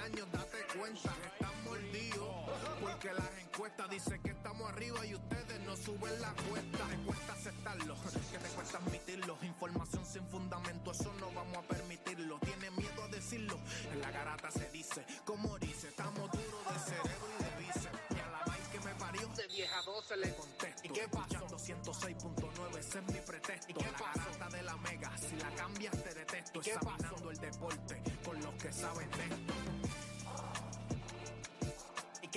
años, date cuenta que están mordidos. Porque las encuestas dicen que estamos arriba y ustedes no suben la cuesta. Te cuesta aceptarlo, que te cuesta admitirlo. Información sin fundamento, eso no vamos a permitirlo. Tiene miedo a decirlo, en la garata se dice. Como dice, estamos duros de cerebro y de bíceps. Y a la vaina que me parió, de vieja 12 le contesto. ¿Y qué pasó? 106.9, ese es mi pretexto. ¿Y qué la garata de la mega, si la cambias te detesto. ¿Y qué Examinando el deporte con los que saben de esto.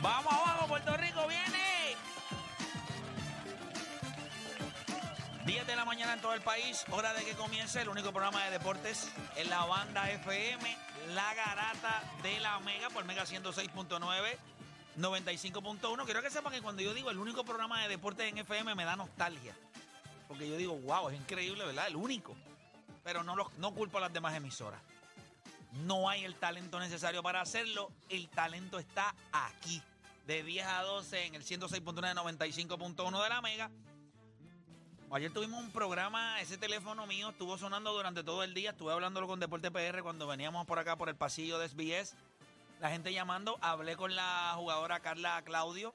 Vamos abajo, Puerto Rico viene. 10 de la mañana en todo el país, hora de que comience el único programa de deportes en la banda FM, La Garata de la Mega, por Mega 106.9, 95.1. Quiero que sepan que cuando yo digo el único programa de deportes en FM me da nostalgia. Porque yo digo, wow, es increíble, ¿verdad? El único. Pero no, lo- no culpo a las demás emisoras. No hay el talento necesario para hacerlo. El talento está aquí. De 10 a 12 en el 106.9, 95.1 de la Mega. Ayer tuvimos un programa, ese teléfono mío estuvo sonando durante todo el día. Estuve hablándolo con Deporte PR cuando veníamos por acá por el pasillo de SBS. La gente llamando. Hablé con la jugadora Carla Claudio.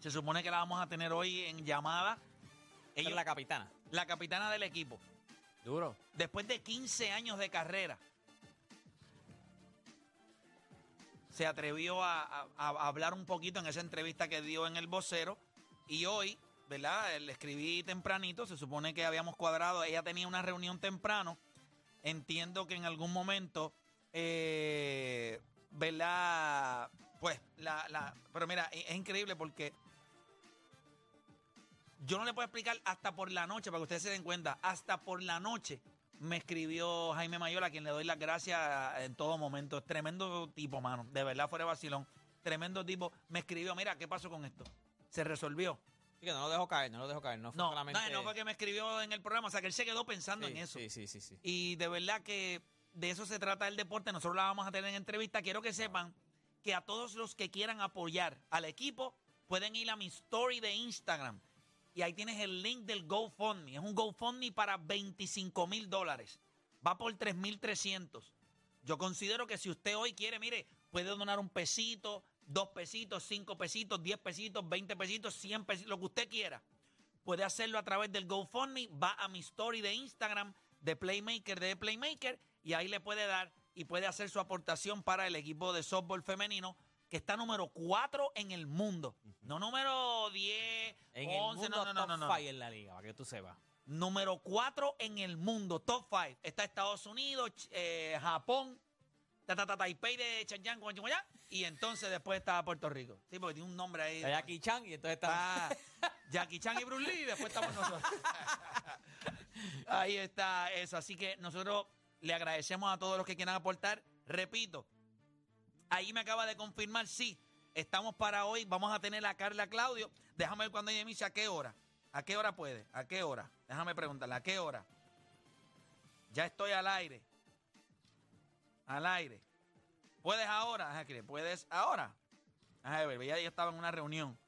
Se supone que la vamos a tener hoy en llamada. Ella es la capitana. la capitana del equipo. Duro. Después de 15 años de carrera, se atrevió a, hablar un poquito en esa entrevista que dio en el vocero. Y hoy, ¿verdad? Le escribí tempranito, se supone que habíamos cuadrado, ella tenía una reunión temprano. Entiendo que en algún momento, eh, ¿verdad? Pues, la, la, pero mira, es, es increíble porque yo no le puedo explicar hasta por la noche, para que ustedes se den cuenta, hasta por la noche me escribió Jaime Mayola, a quien le doy las gracias en todo momento. Es tremendo tipo, mano. De verdad, fuera de vacilón. Tremendo tipo. Me escribió, mira, ¿qué pasó con esto? Se resolvió. Así que no lo dejo caer, no lo dejo caer. No fue No, solamente... no, no fue que me escribió en el programa, o sea, que él se quedó pensando sí, en eso. Sí, sí, sí, sí. Y de verdad que de eso se trata el deporte. Nosotros la vamos a tener en entrevista. Quiero que sepan que a todos los que quieran apoyar al equipo pueden ir a mi story de Instagram. Y ahí tienes el link del GoFundMe. Es un GoFundMe para 25 mil dólares. Va por 3.300. Yo considero que si usted hoy quiere, mire, puede donar un pesito, dos pesitos, cinco pesitos, diez pesitos, 20 pesitos, 100 pesitos, lo que usted quiera. Puede hacerlo a través del GoFundMe. Va a mi story de Instagram de Playmaker de Playmaker y ahí le puede dar y puede hacer su aportación para el equipo de softball femenino que está número 4 en el mundo. No número 10, En 11, el mundo no, no, top no, en la liga, para que tú sepas. Número 4 en el mundo, top 5. Está Estados Unidos, eh, Japón, ta, ta, ta, Taipei de guan, y entonces después está Puerto Rico. Sí, porque tiene un nombre ahí. Está Jackie Chan y entonces está... Ah, Jackie Chan y Bruce Lee, y después estamos nosotros. Ahí está eso. Así que nosotros le agradecemos a todos los que quieran aportar. Repito, ahí me acaba de confirmar, sí, estamos para hoy. Vamos a tener a Carla Claudio. Déjame ver cuando ella me dice a qué hora. ¿A qué hora puede? ¿A qué hora? Déjame preguntarle, ¿a qué hora? Ya estoy al aire. Al aire. ¿Puedes ahora? ¿Puedes ahora? Ajá, ver, ella estaba en una reunión.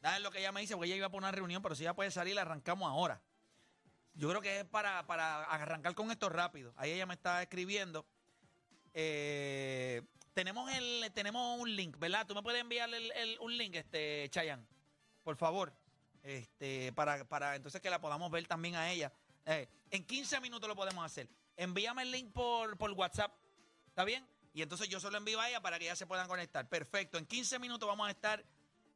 Dale lo que ella me dice, porque ella iba para una reunión, pero si ella puede salir, la arrancamos ahora. Yo creo que es para, para arrancar con esto rápido. Ahí ella me está escribiendo. Eh, tenemos el, tenemos un link, ¿verdad? Tú me puedes enviar el- el- un link, este, Chayan, por favor. Este, para, para entonces que la podamos ver también a ella. Eh, en 15 minutos lo podemos hacer. Envíame el link por, por WhatsApp. ¿Está bien? Y entonces yo se lo envío a ella para que ya se puedan conectar. Perfecto. En 15 minutos vamos a estar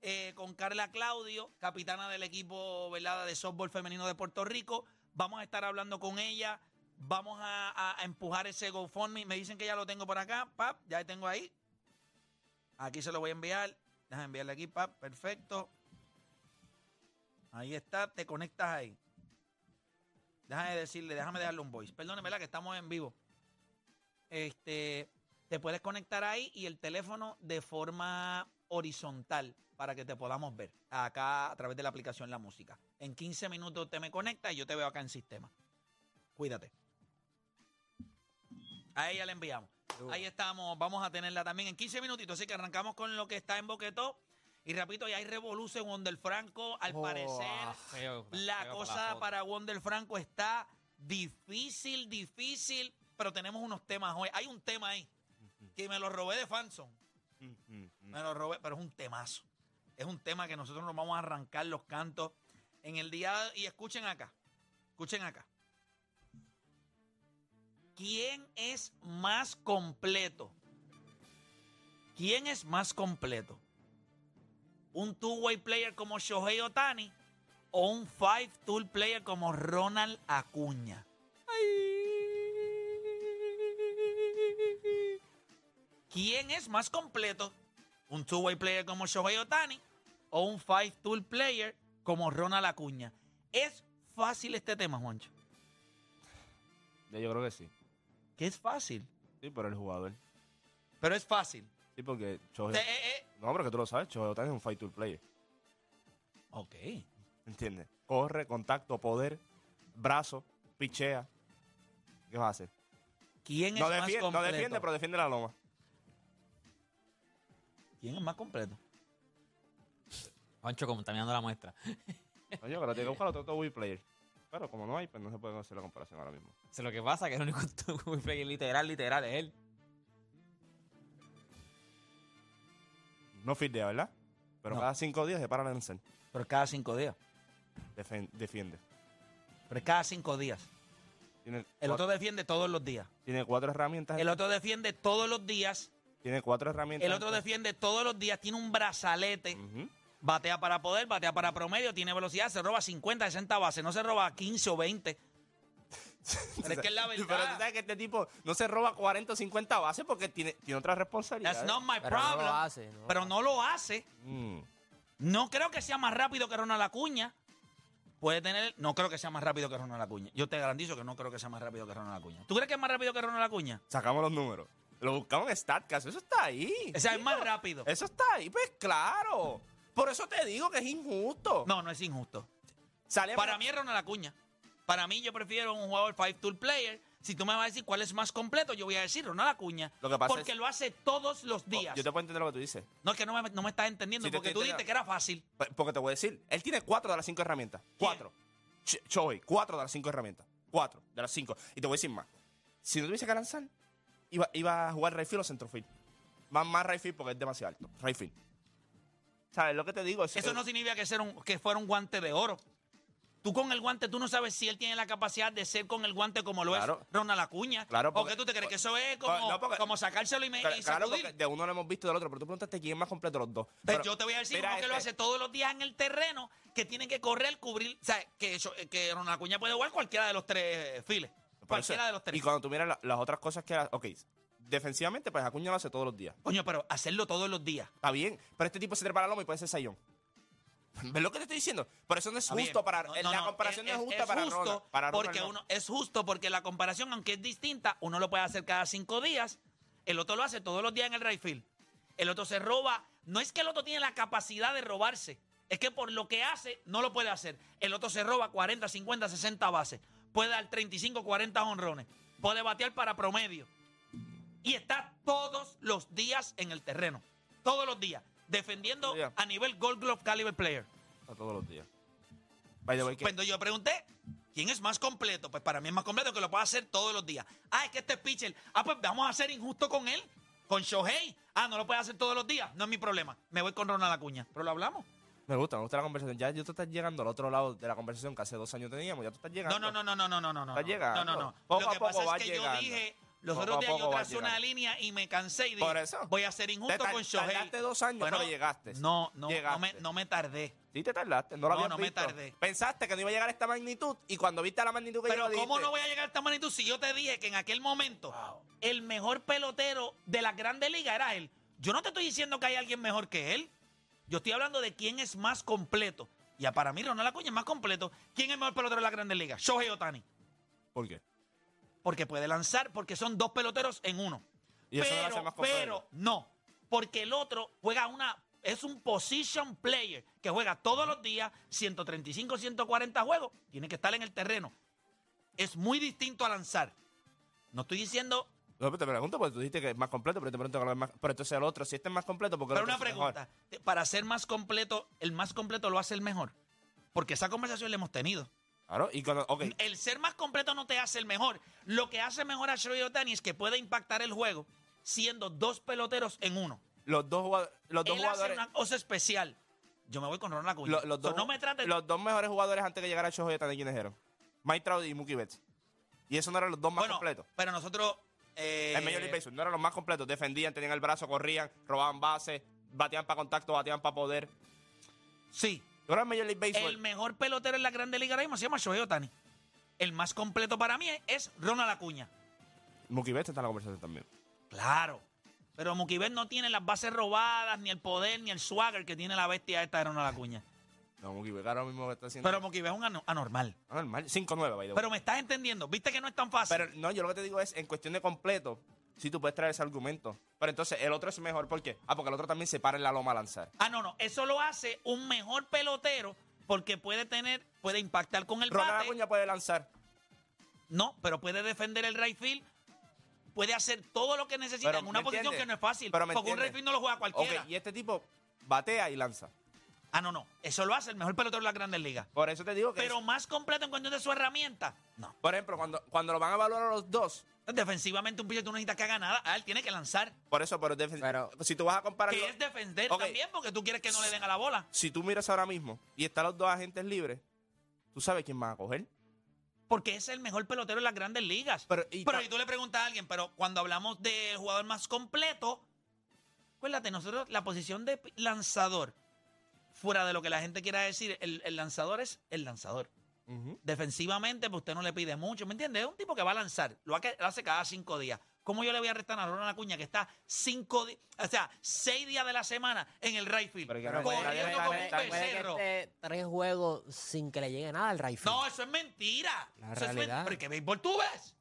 eh, con Carla Claudio, capitana del equipo ¿verdad? de softball femenino de Puerto Rico. Vamos a estar hablando con ella. Vamos a, empujar ese GoFundMe. Me dicen que ya lo tengo por acá. Pap, ya lo tengo ahí. Aquí se lo voy a enviar. Déjame enviarle aquí, pap. Perfecto. Ahí está, te conectas ahí. Déjame decirle, déjame dejarle un voice. Perdóneme, ¿verdad? Que estamos en vivo. Este, te puedes conectar ahí y el teléfono de forma horizontal para que te podamos ver acá a través de la aplicación La Música. En 15 minutos te me conectas y yo te veo acá en sistema. Cuídate. A ella le enviamos. Ahí estamos, vamos a tenerla también en 15 minutitos, así que arrancamos con lo que está en Boquetó. Y repito, ya hay revolución Wonder Franco. Al Oh, parecer, ah, feo, la feo cosa para Wonder Franco está difícil, difícil, pero tenemos unos temas hoy. Hay un tema ahí que me lo robé de Fanson. Me lo robé, pero es un temazo. Es un tema que nosotros nos vamos a arrancar los cantos en el día. Y escuchen acá. Escuchen acá. ¿Quién es más completo? ¿Quién es más completo? ¿Un two-way player como Shohei Otani o un five-tool player como Ronald Acuña? ¿Quién es más completo? ¿Un two-way player como Shohei Otani o un five-tool player como Ronald Acuña? ¿Es fácil este tema, Juancho? Yo creo que sí. Que es fácil, Sí, pero el jugador. pero es fácil. Sí, porque Shohei... eh, eh. No, pero que tú lo sabes, Ohtani es un fight tool player. Ok. ¿Entiendes? Corre, contacto, poder, brazo, pichea. ¿Qué vas a hacer? ¿Quién es No más defiende, no completo? defiende, pero defiende la loma. ¿Quién es más completo? Juancho contaminando la muestra. Coño, pero tiene que buscar otro two-way player. Pero como no hay, pues no se puede hacer la comparación ahora mismo. Eso es lo que pasa, que el único player literal, literal, es él. No fildea, ¿verdad? Pero No. cada cinco días se para a lanzar. Pero cada cinco días. Defen- defiende. Pero es cada cinco días. Tiene, El otro defiende todos los días. tiene cuatro herramientas. El otro defiende todos los días. Tiene cuatro herramientas. El otro defiende todos los días. Tiene un brazalete. Ujú. Batea para poder, batea para promedio. Tiene velocidad. Se roba 50, 60 bases. No se roba 15 o 20. Pero es que es la Pero tú verdad. sabes que este tipo no se roba 40 o 50 bases porque tiene, tiene otra responsabilidad. That's not my Pero no lo hace, no. Pero no lo hace. Mm. No creo que sea más rápido que Ronald Acuña. Puede tener. No creo que sea más rápido que Ronald Acuña. Yo te garantizo que no creo que sea más rápido que Ronald Acuña. ¿Tú crees que es más rápido que Ronald Acuña? Sacamos los números. Lo buscamos en StatCast. Eso está ahí. O sea, es más rápido. Eso está ahí. Pues claro. Por eso te digo que es injusto. No, no es injusto. Sale Para mí es Ronald Acuña. Para mí yo prefiero un jugador five tool player. Si tú me vas a decir cuál es más completo, yo voy a decir Ronald Acuña. Lo que pasa porque es- lo hace todos los días. Yo te puedo entender lo que tú dices. No es que no me, no me estás entendiendo, Sí, porque tú dijiste que era fácil. P- Porque te voy a decir. Él tiene cuatro de las cinco herramientas. Cuatro. Ch- Choey, cuatro de las cinco herramientas. Cuatro de las cinco. Y te voy a decir más. Si no tuviese que lanzar, iba, iba a jugar right field o centrofield. Más, más right field porque es demasiado alto. Right field. ¿Sabes lo que te digo? Es- Eso no significa que, ser un, que fuera un guante de oro. Tú con el guante, tú no sabes si él tiene la capacidad de ser con el guante como lo Claro. es Ronald Acuña. Claro, ¿O porque- qué tú te crees? Que eso es como, No, porque- como sacárselo y, me, Claro, y claro, sacudir. porque de uno lo hemos visto del otro, pero tú preguntaste quién es más completo de los dos. Pues Pero yo te voy a decir mira uno que lo este. hace todos los días en el terreno, que tiene que correr, cubrir, o sea, que, eso- que Ronald Acuña puede jugar cualquiera de los tres files. Por eso- Cualquiera de los tres. Y cuando tú miras la- las otras cosas que... Ok, defensivamente, pues Acuña lo hace todos los días. Coño, pero hacerlo todos los días. Está bien, pero este tipo se trepa la loma y puede ser sayón. ¿Ves lo que te estoy diciendo? Por eso no es justo bien. para... No, la no, no, comparación no es, justa es para justo Ronald. Para Ronald porque no. uno es justo porque la comparación, aunque es distinta, uno lo puede hacer cada cinco días, el otro lo hace todos los días en el right field. El otro se roba. No es que el otro tiene la capacidad de robarse, es que por lo que hace no lo puede hacer. El otro se roba 40, 50, 60 bases, puede dar 35, 40 honrones, puede batear para promedio y está todos los días en el terreno, todos los días, defendiendo Todos los días. a nivel Gold Glove Caliber Player. A todos los días. By the way, que- Cuando yo pregunté, ¿quién es más completo? Pues para mí es más completo que lo puede hacer todos los días. Ah, es que este es pitcher. Ah, pues vamos a ser injusto con él. Con Shohei. Ah, no lo puede hacer todos los días. No es mi problema. Me voy con Ronald Acuña. Pero lo hablamos. me gusta, me gusta la conversación. Ya tú estás llegando al otro lado de la conversación que hace dos años teníamos. Ya tú estás llegando. No, no, no, no, no, no, no, no. Llegando. No, no, no. Poco lo a que poco pasa es que llegando. yo dije, los otros días yo tracé una línea y me cansé y dije, Por eso. voy a ser injusto Te con Shohei. tardaste dos años, pero llegaste. No, no, no Llegaste. me, no me tardé. Sí te tardaste, no lo No, habías no me tardé. Pensaste que no iba a llegar a esta magnitud y cuando viste la magnitud que Pero ¿cómo dijiste- no voy a llegar a esta magnitud si yo te dije que en aquel momento el mejor pelotero de la Grandes Ligas era él? Yo no te estoy diciendo que hay alguien mejor que él. Yo estoy hablando de quién es más completo. Y para mí, Ronald Acuña es más completo. ¿Quién es el mejor pelotero de la Grandes Ligas? Shohei Otani. ¿Por qué? Porque puede lanzar, porque son dos peloteros en uno. Y eso pero, hace más pero no, porque el otro juega una, es un position player que juega todos los días, 135, 140 juegos, tiene que estar en el terreno. Es muy distinto a lanzar. No estoy diciendo, No, pero te pregunto porque tú dijiste que es más completo, pero te pregunto cuál es más. Pero entonces el otro, si este es más completo, porque el pero otro una mejor? pregunta, para ser más completo, el más completo lo hace el mejor. Porque esa conversación la hemos tenido. Claro, y cuando. El ser más completo no te hace el mejor. Lo que hace mejor a Shohei Otani es que puede impactar el juego siendo dos peloteros en uno. los dos, los dos Él hace jugadores. una cosa especial. Yo me voy con Ronald Acuña. Lo- los, dos, no me trates. los dos mejores jugadores antes de llegar a Shohei Otani, ¿quiénes eran? Mike Trout y Mookie Betts. Y esos no eran los dos más bueno, completos. pero nosotros. eh, En Major League Baseball no eran los más completos. Defendían, tenían el brazo, corrían, robaban bases, batían para contacto, batían para poder. Sí. Ahora en Major League Baseball. El mejor pelotero en la Grande Liga ahora mismo se llama Shohei Otani. El más completo para mí es Ronald Acuña. Mookie Betts está en la conversación también. Claro. Pero Mookie Betts no tiene las bases robadas, ni el poder, ni el swagger que tiene la bestia esta de Ronald Acuña. No, Mookie Betts ahora mismo está haciendo. Pero Mookie Betts es un ano- anormal. Normal. 5-9, by the way. Pero me estás entendiendo. ¿Viste que no es tan fácil? Pero no, yo lo que te digo es, en cuestión de completo, si tú puedes traer ese argumento. Pero entonces el otro es mejor, ¿por qué? Ah, porque el otro también se para en la loma a lanzar. Ah, no, no. Eso lo hace un mejor pelotero porque puede tener, puede impactar con el Ronald bate. Acuña puede lanzar. No, pero puede defender el right field. Puede hacer todo lo que necesita Pero, en una ¿me posición que no es fácil. Pero, ¿me porque un right field no lo juega cualquiera. Y este tipo batea y lanza. Ah, no, no. Eso lo hace el mejor pelotero de las grandes ligas. Por eso te digo que. Pero es- más completo en cuestión de su herramienta. No. por ejemplo, cuando, cuando lo van a evaluar a los dos, Defensivamente un pitcher tú no necesitas que haga nada. Ah, él tiene que lanzar. por eso, pero, defen- Pero- si tú vas a comparar. Que es defender Ok. también porque tú quieres que no le den a la bola. Si tú miras ahora mismo y están los dos agentes libres, tú sabes quién van a coger. Porque es el mejor pelotero de las grandes ligas. Pero, y Pero y tú le preguntas a alguien, pero cuando hablamos de jugador más completo, acuérdate, nosotros la posición de lanzador, fuera de lo que la gente quiera decir, el, el lanzador es el lanzador. Defensivamente, pues usted no le pide mucho, ¿me entiendes? Es un tipo que va a lanzar, lo hace, cada cinco días. ¿Cómo yo le voy a restar a Ronald Acuña que está cinco días, o sea, seis días de la semana en el right field, Pero corriendo como un becerro? esté tres juegos sin que le llegue nada al rifle. No, eso es mentira. La Eso es realidad. Pero ¿qué béisbol tú ves?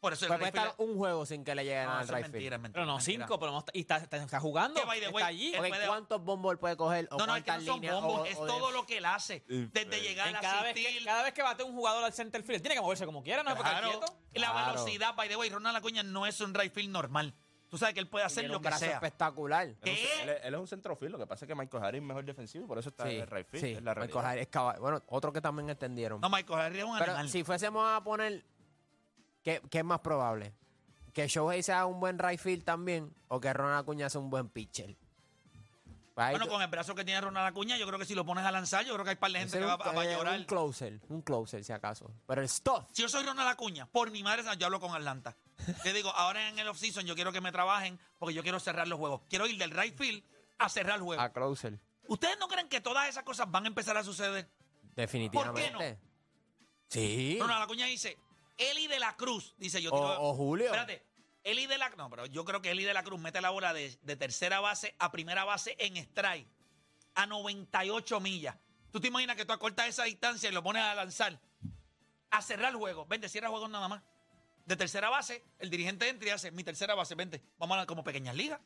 Por eso el puede estar un juego sin que le llegue No, nada al eso es rifle. mentira, es mentira. Pero no, mentira. cinco, pero no está, y está, está- está jugando. Que, by the way, está allí. él Ok, puede- ¿Cuántos bombos él puede coger? ¿O No, no, es que cuántas no son líneas? bombos, o- es o de- todo lo que él hace. Desde llegar En a cada, vez que, asistir. cada vez que bate un jugador al center field, tiene que moverse como quiera, no es porque Claro. quieto. Y la Claro. velocidad, by the way, Ronald Acuña no es un right field normal. Tú sabes que él puede hacer tiene lo un que brazo sea. espectacular. Él, es él es- él es un centrofil, lo que pasa es que Michael Harris es mejor defensivo y por eso está Sí, en el right field. sí. es la Michael realidad. Harris es caballo. Bueno, otro que también entendieron. No, Michael Harry es un Pero animal. si fuésemos a poner, ¿qué, qué es más probable? ¿Que Shohei sea un buen right field también o que Ronald Acuña sea un buen pitcher? Pues bueno, tú- con el brazo que tiene Ronald Acuña, yo creo que si lo pones a lanzar, yo creo que hay par de gente que va, a eh, llorar. Un closer, un closer si acaso. Pero el stuff. Si yo soy Ronald Acuña, por mi madre, yo hablo con Atlanta. Le digo, ahora en el offseason yo quiero que me trabajen porque yo quiero cerrar los juegos. Quiero ir del right field a cerrar el juego. A closer. ¿Ustedes no creen que todas esas cosas van a empezar a suceder? Definitivamente. Sí. Ronald Acuña dice, Eli de la Cruz, dice yo. O, tiro- o Julio. Espérate, Eli de la No, pero yo creo que Eli de la Cruz mete la bola de, de tercera base a primera base en strike a 98 millas. ¿Tú te imaginas que tú acortas esa distancia y lo pones a lanzar? A cerrar el juego. Vente, cierra el juego nada más. De tercera base, el dirigente entra y hace mi tercera base, vente. Vamos a como pequeñas ligas.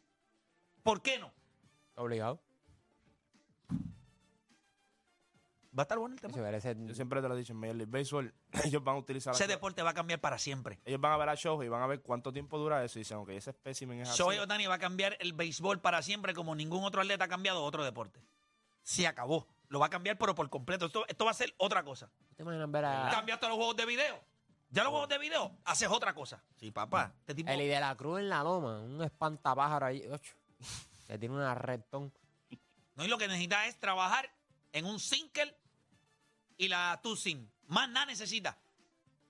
¿Por qué no? Obligado. Va a estar bueno el tema. Yo siempre te lo he dicho en Major League Baseball, ellos van a utilizar. Ese deporte va a cambiar para siempre. Ellos van a ver a Shohei y van a ver cuánto tiempo dura eso y dicen, ok, ese espécimen es así. Shohei Otani va a cambiar el béisbol para siempre como ningún otro atleta ha cambiado otro deporte. Se acabó. Lo va a cambiar, pero por completo. Esto, esto va a ser otra cosa. ¿Te imaginas ver a Cambiaste los juegos de video. Ya los juegos de video, haces otra cosa. Sí, papá. Este tipo, Eli de la Cruz en la loma? Un espantapájaro ahí. ocho, Que tiene una retón. no, y lo que necesita es trabajar en un single y la sim. Más nada necesita.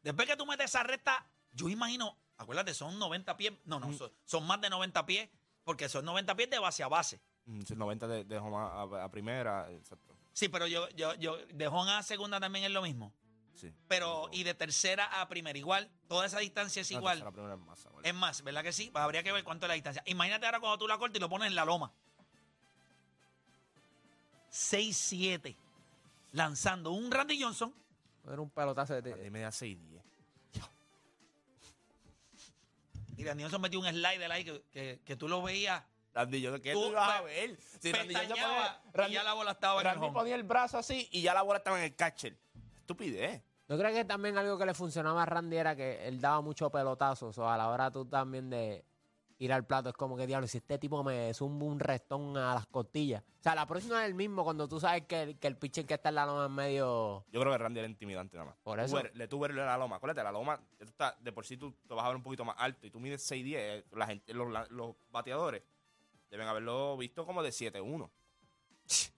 Después que tú metes esa recta, yo imagino, acuérdate, son 90 pies. No, no, son, son más de 90 pies, porque son 90 pies de base a base. Mm, sí, 90 de, de home a, a- a primera, exacto. Sí, pero yo, yo, yo, de home a segunda también es lo mismo. Sí. Pero, y de tercera a primera, igual, toda esa distancia es No, igual. tercera, primera es más. Es más, ¿verdad que sí? Pues habría que ver cuánto es la distancia. Imagínate ahora cuando tú la cortas y lo pones en la loma. 6-7. Lanzando un Randy Johnson. Era un pelotazo de... Randy media 6'10". Y Randy Johnson metió un slider ahí que, que, que tú lo veías. Randy Johnson, ¿qué Tú tú ibas a ver? Si Randy Johnson ponía- y ya la bola estaba en el ponía el brazo así y ya la bola estaba en el catcher. Estupidez. Yo creo que también algo que le funcionaba a Randy era que él daba muchos pelotazos. O a la hora tú también de ir al plato es como que, diablo, si este tipo me zumba un restón a las costillas. O sea, la próxima es el mismo cuando tú sabes que, el- que el pitcher que está en la loma en medio... Yo creo que Randy era intimidante nada más. Por eso. le tuve la loma. Acuérdate, la loma, de por sí tú te vas a ver un poquito más alto y tú mides 6'10. eh, La gente, los, la- los bateadores deben haberlo visto como de 7'1.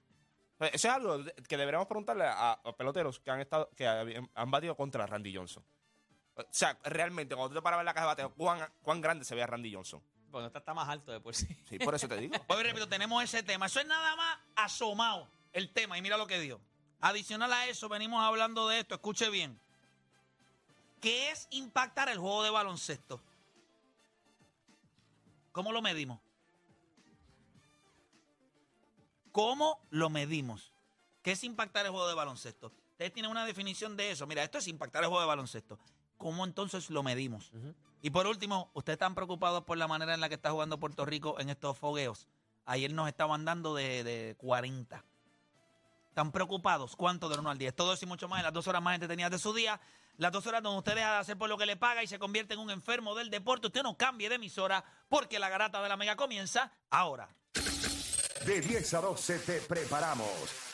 Pues Eso es algo que deberíamos preguntarle a, a peloteros que han estado que han batido contra Randy Johnson. O sea, realmente, cuando tú te parabas en la caja de bateo, ¿cuán, cuán grande se veía Randy Johnson? Bueno, está, está más alto de por sí. Sí, por eso te digo. Hoy repito, tenemos ese tema. Eso es nada más asomado el tema. Y mira lo que dio. Adicional a eso, venimos hablando de esto. Escuche bien. ¿Qué es impactar el juego de baloncesto? ¿Cómo lo medimos? ¿Cómo lo medimos? ¿Qué es impactar el juego de baloncesto? Ustedes tienen una definición de eso. Mira, esto es impactar el juego de baloncesto. ¿Cómo entonces lo medimos? Y por último, ¿ustedes están preocupados por la manera en la que está jugando Puerto Rico en estos fogueos? Ayer nos estaban dando de, de 40. ¿Están preocupados? ¿Cuánto de 1 al 10? Todo y mucho más en las dos horas más entretenidas de su día. Las dos horas donde usted deja de hacer por lo que le paga y se convierte en un enfermo del deporte. Usted no cambie de emisora porque la garata de la mega comienza ahora. De 10 a 12 te preparamos.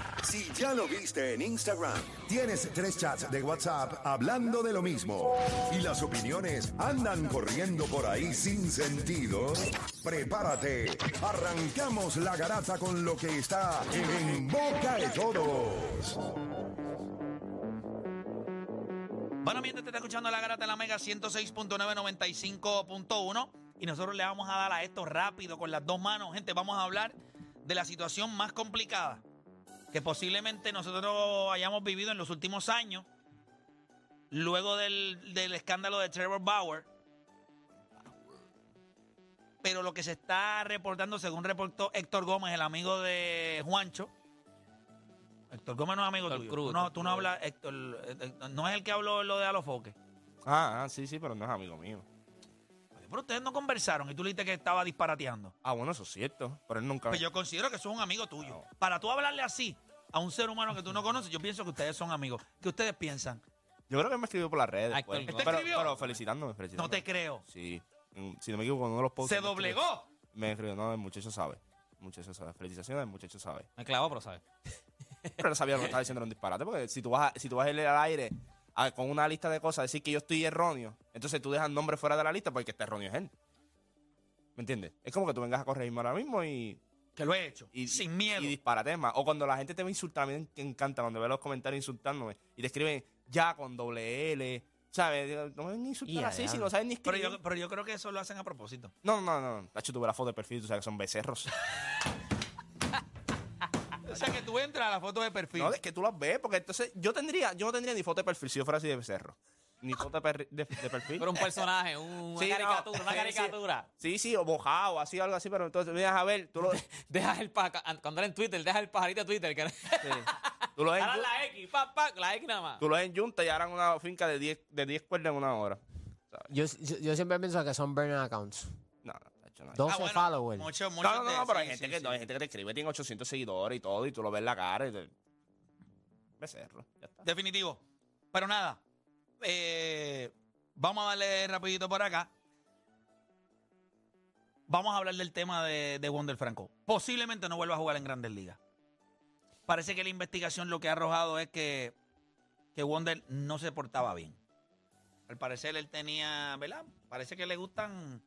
Si ya lo viste en Instagram, tienes tres chats de WhatsApp hablando de lo mismo y las opiniones andan corriendo por ahí sin sentido, prepárate. Arrancamos la garata con lo que está en boca de todos. Bueno, mientras te está escuchando la garata de la Mega 106.995.1 y nosotros le vamos a dar a esto rápido con las dos manos. Gente, vamos a hablar de la situación más complicada que posiblemente nosotros hayamos vivido en los últimos años, luego del, del escándalo de Trevor Bauer. Pero lo que se está reportando, según reportó Héctor Gómez, el amigo de Juancho, Héctor Gómez no es amigo Héctor tuyo. Cruz, tú no, tú no hablas, Héctor, eh, eh, no es el que habló lo de Alofoque. Ah, ah, sí, sí, pero no es amigo mío. Pero ustedes no conversaron y tú le dijiste que estaba disparateando. Ah, bueno, eso es cierto. Pero él nunca. Pues yo considero que eso es un amigo tuyo. Para tú hablarle así a un ser humano que tú no conoces, yo pienso que ustedes son amigos. ¿Qué ustedes piensan? Yo creo que me escribió por las redes. Ay, pues. ¿Te pero, escribió? pero felicitándome, felicitándome. No te creo. Sí. Mm, Si no me equivoco, uno de los posts. Se me escribió- doblegó. Me escribió, no, el muchacho sabe. El muchacho sabe. Felicitaciones, el muchacho sabe. Me clavó, pero ¿sabes? Pero él sabía lo que estaba diciendo era un disparate. Porque si tú vas a, si tú vas a ir al aire a- con una lista de cosas, decir que yo estoy erróneo, entonces tú dejas el nombre fuera de la lista porque está erróneo es él. ¿Me entiendes? Es como que tú vengas a corregirme ahora mismo y Que lo he hecho. y, sin miedo. Y disparate más. O cuando la gente te va a insultar, a mí me encanta cuando veo los comentarios insultándome y te escriben ya con doble L. ¿Sabes? No me van a insultar así ya. si no saben ni pero, escribir. yo, pero yo creo que eso lo hacen a propósito. No, no, no. Tacho, tuve la foto de perfil, tú sabes que son becerros. O sea, que tú entras a la foto de perfil. no, es que tú las ves, porque entonces yo tendría, yo no tendría ni foto de perfil si yo fuera así de becerro. Ni foto de, per- de- de perfil. Pero un personaje, un- una Sí, no, caricatura, una sí, sí. caricatura. Sí, sí, o mojado, así, algo así, pero entonces me das a ver, tú lo, sí, Dejas el cuando era en Twitter, deja el pajarito de Twitter. Que... tú lo ves en Ahora Yun- la X, pa, pa, la X nada más. tú lo ves en Junta y harán una finca de 10 de 10 cuerdas en una hora. Yo, yo, yo siempre pienso que son burner accounts. No, no, tacho, no. 12 Ah, bueno, followers. mucho- No, no, no, de- no, pero sí, hay gente, sí, que, sí. no, hay gente que te escribe, tiene 800 seguidores y todo, y tú lo ves en la cara y te... Becerro, ya está. Definitivo. Pero nada, eh, vamos a darle rapidito por acá. Vamos a hablar del tema de, de Wonder Franco. Posiblemente no vuelva a jugar en Grandes Ligas. Parece que la investigación lo que ha arrojado es que, que Wonder no se portaba bien. Al parecer él tenía, ¿verdad? Parece que le gustan,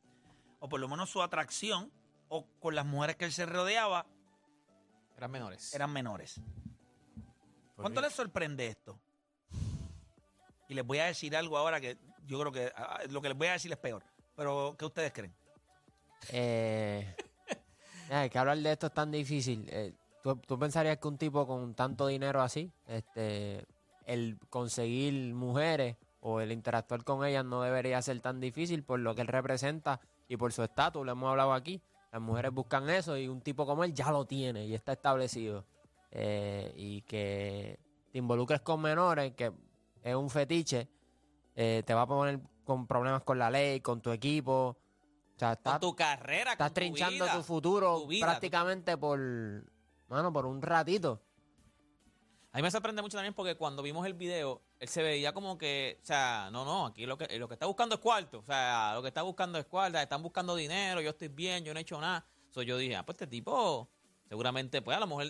o por lo menos su atracción, o con las mujeres que él se rodeaba, Eran menores. eran menores. ¿Cuánto les sorprende esto? Y les voy a decir algo ahora que yo creo que ah, lo que les voy a decir es peor. Pero, ¿qué ustedes creen? Eh, que hablar de esto es tan difícil. Eh, ¿tú, tú pensarías que un tipo con tanto dinero así, este, el conseguir mujeres o el interactuar con ellas no debería ser tan difícil por lo que él representa y por su estatus, lo hemos hablado aquí. Las mujeres buscan eso y un tipo como él ya lo tiene y está establecido. Eh, y que te involucres con menores, que es un fetiche, eh, te va a poner con problemas con la ley, con tu equipo. O sea, está, Con tu carrera, estás con tu trinchando vida, tu futuro tu vida, prácticamente por, mano, por un ratito. A mí me sorprende mucho también porque cuando vimos el video, él se veía como que, o sea, no, no, aquí lo que, lo que está buscando es cuarto. O sea, lo que está buscando es cuarto, están buscando dinero, yo estoy bien, yo no he hecho nada. So, yo dije, ah, pues este tipo, seguramente, pues a lo mejor,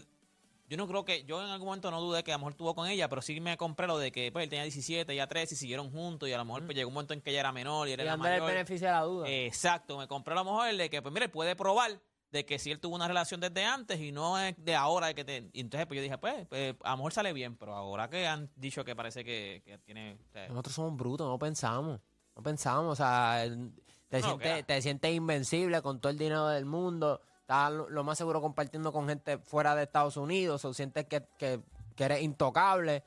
yo no creo que, yo en algún momento no dudé que a lo mejor estuvo con ella, pero sí me compré lo de que, pues él tenía 17, ella 13 y siguieron juntos y a lo mejor pues llegó un momento en que ella era menor y él Y era dándole el mayor. beneficio de la duda. Exacto, me compré a lo mejor el de que, pues mira, él puede probar de que si él tuvo una relación desde antes y no es de ahora de que te... y entonces pues yo dije, pues, pues, a lo mejor sale bien, pero ahora que han dicho que parece que, que tiene... o sea, Nosotros somos brutos, no pensamos. No pensamos, o sea, te, No, sientes, te sientes invencible con todo el dinero del mundo. Estás lo, lo más seguro compartiendo con gente fuera de Estados Unidos o sientes que, que, que eres intocable.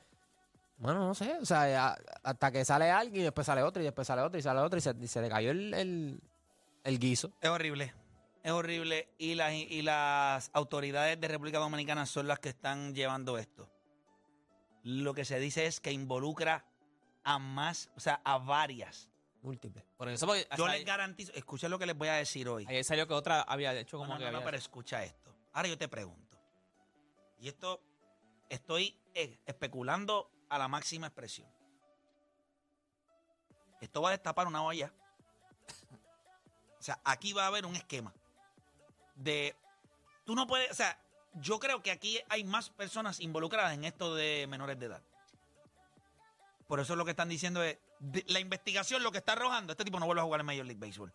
Bueno, no sé, o sea, ya- hasta que sale alguien y después sale otro y después sale otro y sale otro y se, y se le cayó el, el, el guiso. Es horrible. Es horrible. Y las, y las autoridades de República Dominicana son las que están llevando esto. Lo que se dice es que involucra a más, o sea, a varias. Múltiple. por eso, porque Yo hasta les garantizo, escucha lo que les voy a decir hoy. ayer salió que otra había hecho No, como no, que no, no, había- pero escucha esto. Ahora yo te pregunto. Y esto estoy eh, especulando a la máxima expresión. Esto va a destapar una olla. O sea, aquí va a haber un esquema de tú no puedes, o sea, yo creo que aquí hay más personas involucradas en esto de menores de edad. Por eso lo que están diciendo es de- la investigación lo que está arrojando, este tipo no vuelve a jugar en Major League Baseball.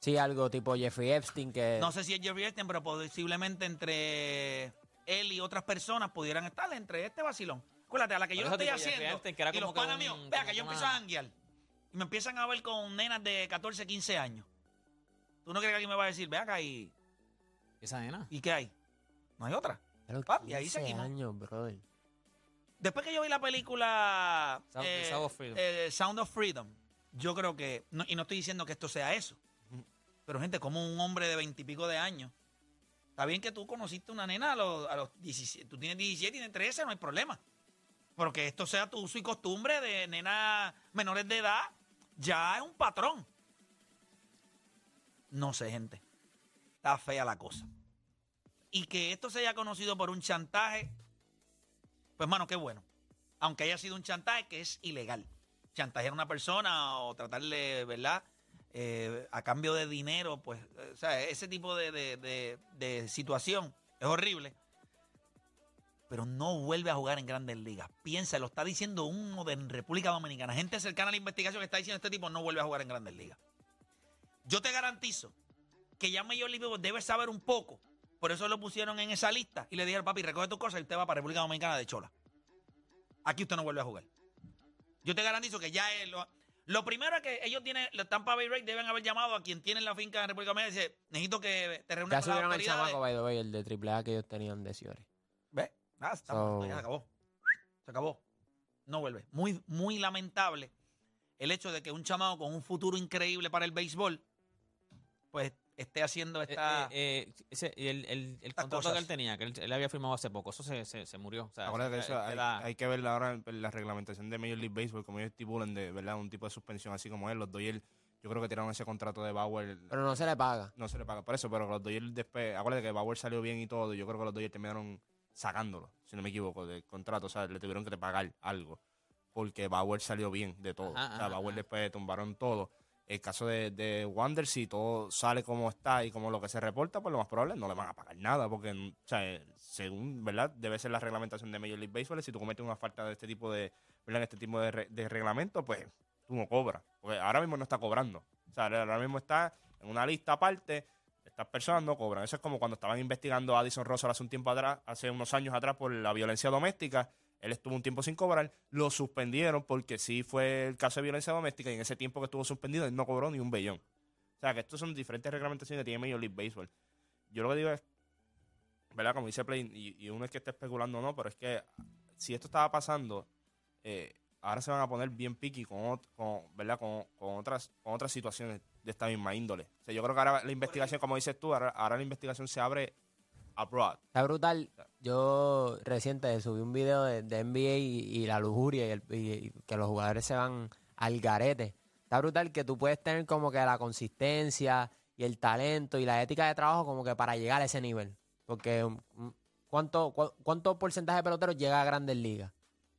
Sí, algo tipo Jeffrey Epstein que... No sé si es Jerry Epstein, pero posiblemente entre él y otras personas pudieran estar entre este vacilón. Acuérdate, a la que yo lo estoy Jeffrey haciendo. Epstein, que era y los como panas míos, vea que yo empiezo a janguear. Y me empiezan a ver con nenas de 14, 15 años. ¿Tú no crees que alguien me va a decir, ve acá y, Esa nena. y qué hay? No hay otra. Pero papi, ahí 15 seguimos. años, brother. Después que yo vi la película Sound- eh, Sound of Freedom. eh, Sound of Freedom, yo creo que, no- y no estoy diciendo que esto sea eso, pero gente, como un hombre de veintipico de años, está bien que tú conociste una nena a los, a los 17, tú tienes 17, tienes 13, no hay problema. Pero que esto sea tu uso y costumbre de nenas menores de edad, ya es un patrón. No sé, gente. Está fea la cosa. Y que esto se haya conocido por un chantaje, pues, mano, qué bueno. Aunque haya sido un chantaje que es ilegal. Chantajear a una persona o tratarle, ¿verdad? Eh, a cambio de dinero, pues, eh, o sea, ese tipo de, de- de- de situación es horrible. Pero no vuelve a jugar en grandes ligas. Piensa, lo está diciendo uno de República Dominicana. Gente cercana a la investigación que está diciendo este tipo no vuelve a jugar en grandes ligas. Yo te garantizo que ya League Baseball debe saber un poco. Por eso lo pusieron en esa lista y le dijeron, papi, recoge tus cosas y usted va para República Dominicana de Chola. Aquí usted no vuelve a jugar. Yo te garantizo que ya es lo, lo primero es que ellos tienen, los Tampa Bay Rays deben haber llamado a quien tiene la finca en República Dominicana y dice, necesito que te reúnas Ya con las subieron el autoridades. chamaco, by the way, el de AAA que ellos tenían de Ciore. ¿Ves? Nada, está So- muerto, ya se acabó. Se acabó. No vuelve. Muy, muy lamentable el hecho de que un chamaco con un futuro increíble para el béisbol, pues esté haciendo Eh, esta. eh, eh, ese- y el, el, el contrato cosas. que él tenía, que él, él había firmado hace poco, eso se, se, se murió. O sea, Acuérdate que eso eso era- hay, era- hay que ver ahora la reglamentación de Major League Baseball, como ellos estipulan de verdad un tipo de suspensión así como él. Los Dodgers, yo creo que tiraron ese contrato de Bauer. Pero no se le paga. no se le paga por eso, pero los Dodgers después, acuérdate que Bauer salió bien y todo, yo creo que los Dodgers terminaron sacándolo, si no me equivoco, del contrato, o sea, le tuvieron que pagar algo, porque Bauer salió bien de todo, Ajá, o sea, ajá, Bauer ajá. después tumbaron todo. El caso de, de Wander, si todo sale como está y como lo que se reporta, pues lo más probable es no le van a pagar nada, porque, o sea, eh, según, ¿verdad? Debe ser la reglamentación de Major League Baseball, si tú cometes una falta de este tipo de, ¿verdad? Este tipo de reglamento, pues tú no cobras, porque ahora mismo no está cobrando, o sea, ahora mismo está en una lista aparte, estas personas no cobran. Eso es como cuando estaban investigando a Addison Russell hace un tiempo atrás, hace unos años atrás por la violencia doméstica, Él estuvo un tiempo sin cobrar, lo suspendieron porque sí fue el caso de violencia doméstica y en ese tiempo que estuvo suspendido él no cobró ni un bellón. O sea, que estos son diferentes reglamentaciones que tiene Major League Baseball. Yo lo que digo es, ¿verdad? Como dice Play, y, y uno es que está especulando o no, pero es que si esto estaba pasando, eh, ahora se van a poner bien picky con, con, ¿verdad? Con, con otras, con otras situaciones de esta misma índole. O sea, yo creo que ahora la investigación, como dices tú, ahora, ahora la investigación se abre abroad. Está brutal. Yo reciente subí un video de, de NBA y, y la lujuria y, el- y- y que los jugadores se van al garete. Está brutal que tú puedes tener como que la consistencia y el talento y la ética de trabajo como que para llegar a ese nivel. Porque um, um, ¿cuánto, cu- cuánto porcentaje de peloteros llega a grandes ligas?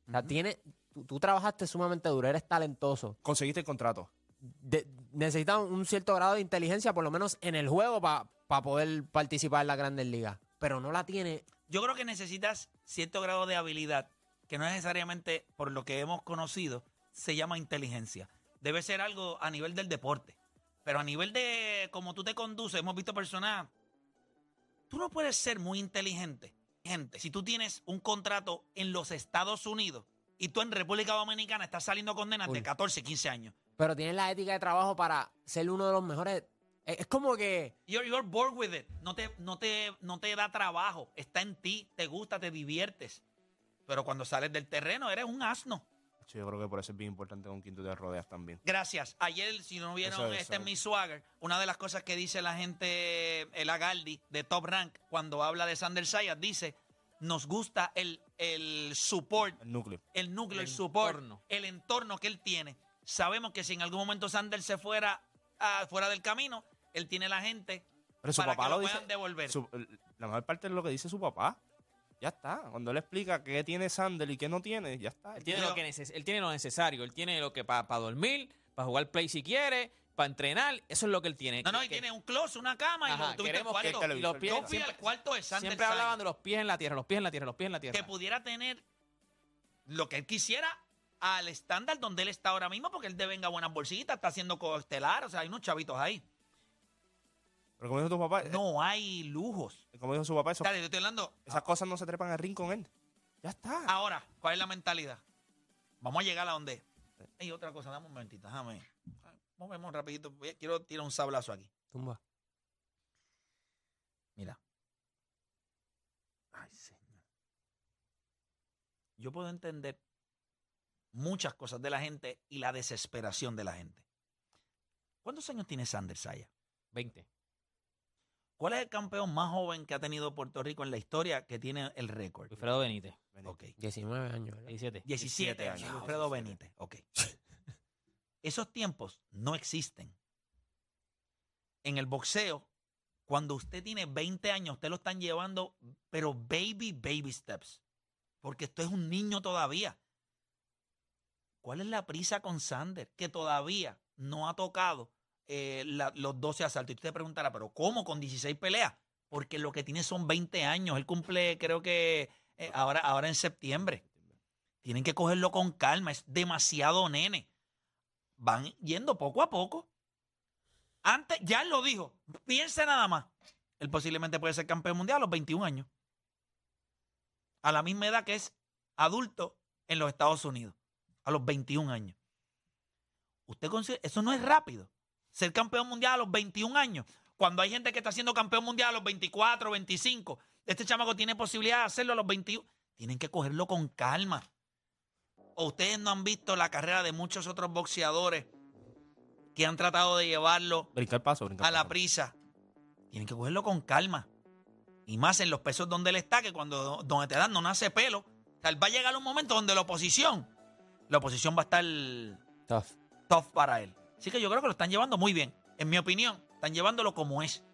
O sea, tiene, tú, tú trabajaste sumamente duro, eres talentoso. Conseguiste el contrato. De- necesitas un cierto grado de inteligencia, por lo menos en el juego, para poder participar en las grandes ligas. Pero no la tiene Yo creo que necesitas cierto grado de habilidad, que no necesariamente, por lo que hemos conocido, se llama inteligencia. Debe ser algo a nivel del deporte. Pero a nivel de cómo tú te conduces, hemos visto personas. Tú no puedes ser muy inteligente. Gente, si tú tienes un contrato en los Estados Unidos y tú en República Dominicana estás saliendo condenas de Uy. 14, 15 años. pero tienes la ética de trabajo para ser uno de los mejores. Es, es como que You're, you're bored with it. No te, no, te, no te da trabajo. Está en ti. Te gusta, te diviertes. Pero cuando sales del terreno, eres un asno. Yo creo que por eso es bien importante con quien tú te rodeas también. Gracias. Ayer, si no vieron Eso es, este es mi swagger, una de las cosas que dice la gente, el Agaldi de Top Rank, cuando habla de Sander Sayas, dice, nos gusta el, el support, El núcleo. el núcleo, el, El support, entorno. el entorno que él tiene. Sabemos que si en algún momento Sander se fuera ah, fuera del camino, él tiene la gente Pero su para papá que lo lo dice. puedan devolver. su- la mejor parte es lo que dice su papá. Ya está. Cuando él explica qué tiene Sander y qué no tiene, ya está. Él tiene, lo, que neces- él tiene lo necesario. Él tiene lo que para dormir, para jugar play si quiere, para entrenar. Eso es lo que él tiene. no, no, y tiene un close, una cama, y Ajá, lo tuviste el queremos que- cuarto. que y los pies- Yo fui siempre- al cuarto de Sander Siempre Sayas. hablaban de los pies en la tierra, los pies en la tierra, los pies en la tierra. que pudiera tener lo que él quisiera al estándar donde él está ahora mismo, porque él devenga buenas bolsitas, está haciendo coestelar, o sea, hay unos chavitos ahí. Pero como dijo tu papá, eh, No hay lujos. como dijo su papá, eso- Dale, yo estoy hablando. esas cosas no se trepan al ring con él. Ya está. Ahora, ¿cuál es la mentalidad? Vamos a llegar a donde. Hay otra cosa, dame un momentito, déjame. Movemos rapidito. Quiero tirar un sablazo aquí. tumba. Mira. Ay, señor. Yo puedo entender muchas cosas de la gente y la desesperación de la gente. ¿Cuántos años tiene Sander Saya? 20. ¿Cuál es el campeón más joven que ha tenido Puerto Rico en la historia que tiene el récord? Wilfredo Benítez, Ok. 19 años. ¿verdad? 17. 17 17 años. años. Wilfredo Benítez. Ok. Esos tiempos no existen. En el boxeo, cuando usted tiene 20 años, usted lo están llevando, pero baby, baby steps. Porque esto es un niño todavía. ¿Cuál es la prisa con Sander? Que todavía no ha tocado eh, los 12 asaltos. Y usted preguntará, ¿pero cómo con 16 peleas? Porque lo que tiene son 20 años. Él cumple, creo que eh, ahora, ahora en septiembre. Tienen que cogerlo con calma. Es demasiado nene. Van yendo poco a poco. Antes, ya él lo dijo. Piensa nada más. Él posiblemente puede ser campeón mundial a los 21 años. A la misma edad que es adulto en los Estados Unidos. A los 21 años. Usted considera, eso no es rápido. Ser campeón mundial a los 21 años. Cuando hay gente que está siendo campeón mundial a los 24, 25. Este chamaco tiene posibilidad de hacerlo a los 21. Tienen que cogerlo con calma. ¿O ustedes no han visto la carrera de muchos otros boxeadores que han tratado de llevarlo Brincar paso, brincar a la paso. prisa? Tienen que cogerlo con calma. Y más en los pesos donde él está, que cuando donde te dan no nace pelo. O sea, va a llegar un momento donde la oposición, la oposición va a estar Tough. tough para él. Así que yo creo que lo están llevando muy bien. En mi opinión, están llevándolo como es.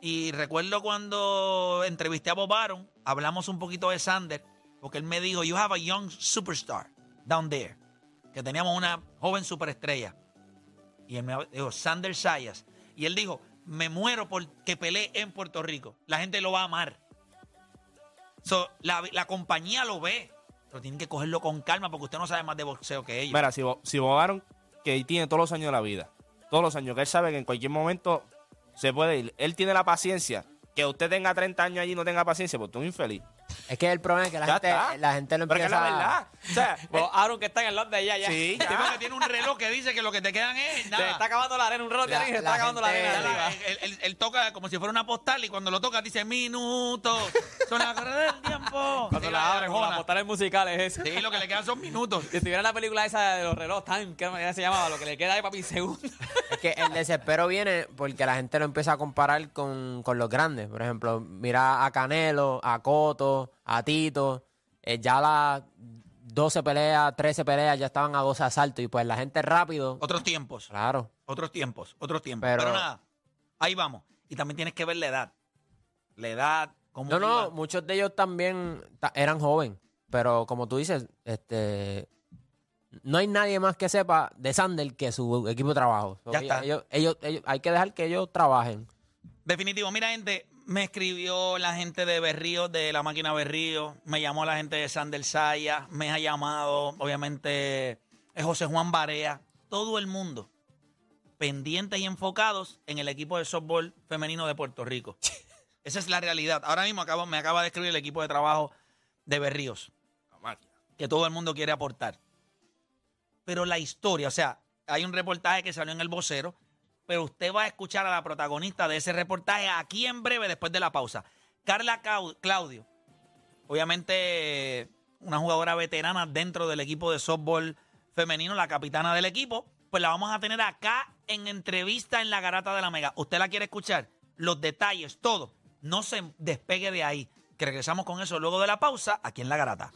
Y recuerdo cuando entrevisté a Bob Aaron, hablamos un poquito de Sander, porque él me dijo, you have a young superstar down there. Que teníamos una joven superestrella. Y él me dijo, Sander Sayas. Y él dijo, me muero por que en Puerto Rico. La gente lo va a amar. La, compañía lo ve. Pero tienen que cogerlo con calma porque usted no sabe más de boxeo que ellos. Mira, si, si Bob Aaron, que tiene todos los años de la vida, todos los años, que él sabe que en cualquier momento se puede ir, él tiene la paciencia. Que usted tenga 30 años allí y no tenga paciencia, pues tú es infeliz. Es que el problema es que la Ya gente, está. la gente lo Pero que es empieza... la verdad. O sea, Pues, Aaron, que está en el de allá ya. sí, tipo que tiene un reloj que dice que lo que te quedan es Se nada. está acabando la arena, un reloj de La- arena y se la está acabando la gente- arena arriba. él, él- él toca como si fuera una postal y cuando lo toca dice minutos. Son las carreras del tiempo. Cuando Sí, la abren, como las postales musicales es Sí, lo que le quedan son minutos. Si estuviera en la película esa de los relojes, Time, ¿qué manera se llamaba? Lo que le queda de papi segundo. Es que el desespero viene porque la gente lo empieza a comparar con, con los grandes. Por ejemplo, mira a Canelo, a Coto, a Tito. eh, ya las 12 peleas, 13 peleas ya estaban a 12 asaltos. Y pues la gente rápido. Otros tiempos. Claro. Otros tiempos, otros tiempos. Pero- Pero, nada, ahí vamos. Y también tienes que ver la edad. La edad, cómo No, no, muchos de ellos también ta- eran jóvenes. Pero como tú dices, este. No hay nadie más que sepa de Sander que su equipo de trabajo. Ya ellos, está. Ellos- ellos- hay que dejar que ellos trabajen. Definitivo. Mira, gente, me escribió la gente de Berrío, de la máquina Berrío. Me llamó la gente de Sander Saya. Me ha llamado, obviamente, eh, José Juan Barea. Todo el mundo pendientes y enfocados en el equipo de softball femenino de Puerto Rico. Esa es la realidad. Ahora mismo acabo, me acaba de escribir el equipo de trabajo de Berríos. Que todo el mundo quiere aportar. Pero la historia, o sea, hay un reportaje que salió en el vocero, pero usted va a escuchar a la protagonista de ese reportaje aquí en breve, después de la pausa. Carla Claudio, obviamente una jugadora veterana dentro del equipo de softball femenino, la capitana del equipo, pues la vamos a tener acá en entrevista en la Garata de la Mega. ¿Usted la quiere escuchar? Los detalles, todo. No se despegue de ahí. Que regresamos con eso luego de la pausa aquí en la Garata.